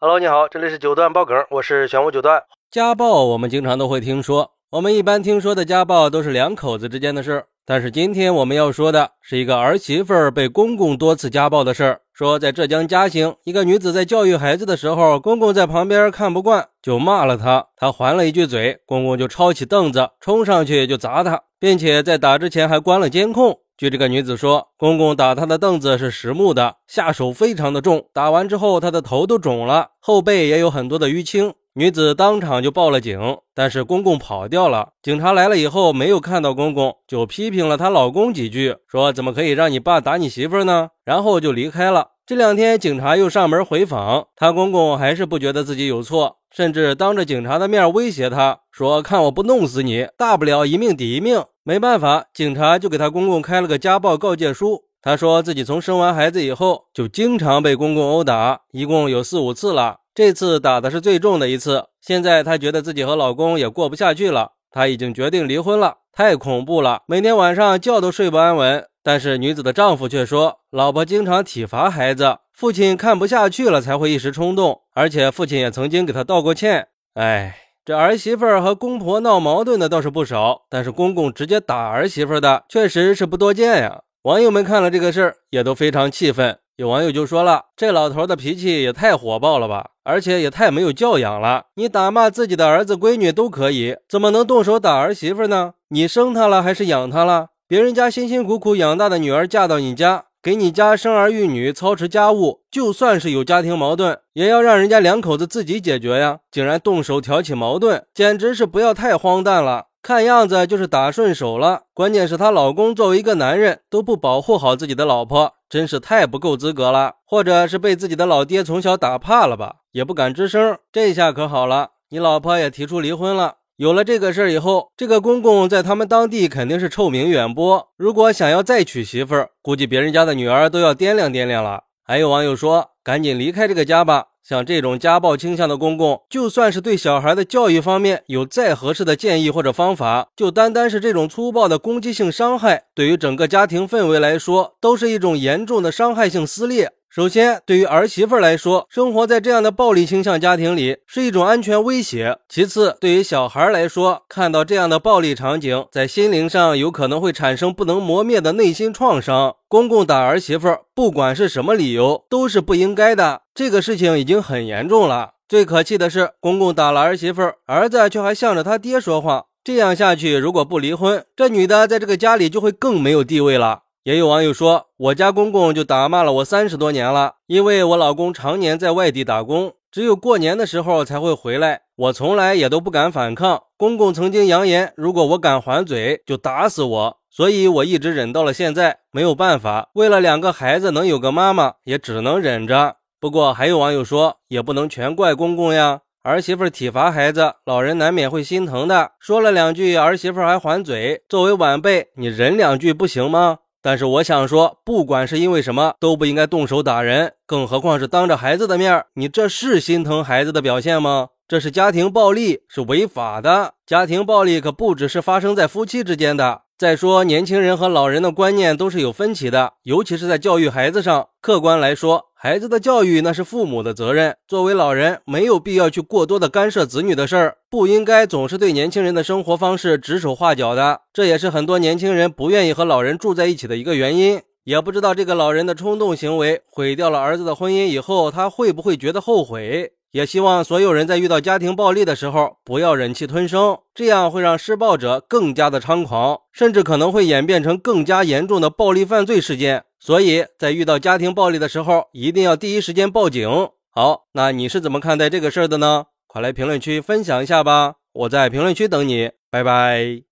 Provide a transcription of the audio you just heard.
Hello，你好，这里是九段爆梗，我是玄武九段。家暴我们经常都会听说，我们一般听说的家暴都是两口子之间的事。但是今天我们要说的是一个儿媳妇儿被公公多次家暴的事儿。说在浙江嘉兴，一个女子在教育孩子的时候，公公在旁边看不惯，就骂了她，她还了一句嘴，公公就抄起凳子冲上去就砸她，并且在打之前还关了监控。据这个女子说，公公打她的凳子是实木的，下手非常的重，打完之后她的头都肿了，后背也有很多的淤青。女子当场就报了警，但是公公跑掉了。警察来了以后没有看到公公，就批评了她老公几句，说怎么可以让你爸打你媳妇呢？然后就离开了。这两天警察又上门回访，她公公还是不觉得自己有错，甚至当着警察的面威胁她说：“看我不弄死你，大不了一命抵一命。”没办法，警察就给她公公开了个家暴告诫书。她说自己从生完孩子以后就经常被公公殴打，一共有四五次了。这次打的是最重的一次。现在她觉得自己和老公也过不下去了，她已经决定离婚了。太恐怖了，每天晚上觉都睡不安稳。但是女子的丈夫却说，老婆经常体罚孩子，父亲看不下去了才会一时冲动，而且父亲也曾经给她道过歉。哎。这儿媳妇和公婆闹矛盾的倒是不少，但是公公直接打儿媳妇的确实是不多见呀。网友们看了这个事儿也都非常气愤，有网友就说了：“这老头的脾气也太火爆了吧，而且也太没有教养了。你打骂自己的儿子闺女都可以，怎么能动手打儿媳妇呢？你生她了还是养她了？别人家辛辛苦苦养大的女儿嫁到你家。”给你家生儿育女、操持家务，就算是有家庭矛盾，也要让人家两口子自己解决呀！竟然动手挑起矛盾，简直是不要太荒诞了！看样子就是打顺手了。关键是她老公作为一个男人，都不保护好自己的老婆，真是太不够资格了。或者是被自己的老爹从小打怕了吧，也不敢吱声。这下可好了，你老婆也提出离婚了。有了这个事儿以后，这个公公在他们当地肯定是臭名远播。如果想要再娶媳妇儿，估计别人家的女儿都要掂量掂量了。还有网友说：“赶紧离开这个家吧！像这种家暴倾向的公公，就算是对小孩的教育方面有再合适的建议或者方法，就单单是这种粗暴的攻击性伤害，对于整个家庭氛围来说，都是一种严重的伤害性撕裂。”首先，对于儿媳妇来说，生活在这样的暴力倾向家庭里是一种安全威胁。其次，对于小孩来说，看到这样的暴力场景，在心灵上有可能会产生不能磨灭的内心创伤。公公打儿媳妇，不管是什么理由，都是不应该的。这个事情已经很严重了。最可气的是，公公打了儿媳妇，儿子却还向着他爹说话。这样下去，如果不离婚，这女的在这个家里就会更没有地位了。也有网友说，我家公公就打骂了我三十多年了，因为我老公常年在外地打工，只有过年的时候才会回来，我从来也都不敢反抗。公公曾经扬言，如果我敢还嘴，就打死我，所以我一直忍到了现在。没有办法，为了两个孩子能有个妈妈，也只能忍着。不过还有网友说，也不能全怪公公呀，儿媳妇体罚孩子，老人难免会心疼的。说了两句，儿媳妇还还嘴，作为晚辈，你忍两句不行吗？但是我想说，不管是因为什么，都不应该动手打人，更何况是当着孩子的面你这是心疼孩子的表现吗？这是家庭暴力，是违法的。家庭暴力可不只是发生在夫妻之间的。再说，年轻人和老人的观念都是有分歧的，尤其是在教育孩子上。客观来说，孩子的教育那是父母的责任。作为老人，没有必要去过多的干涉子女的事儿，不应该总是对年轻人的生活方式指手画脚的。这也是很多年轻人不愿意和老人住在一起的一个原因。也不知道这个老人的冲动行为毁掉了儿子的婚姻以后，他会不会觉得后悔？也希望所有人在遇到家庭暴力的时候，不要忍气吞声，这样会让施暴者更加的猖狂，甚至可能会演变成更加严重的暴力犯罪事件。所以在遇到家庭暴力的时候，一定要第一时间报警。好，那你是怎么看待这个事儿的呢？快来评论区分享一下吧，我在评论区等你，拜拜。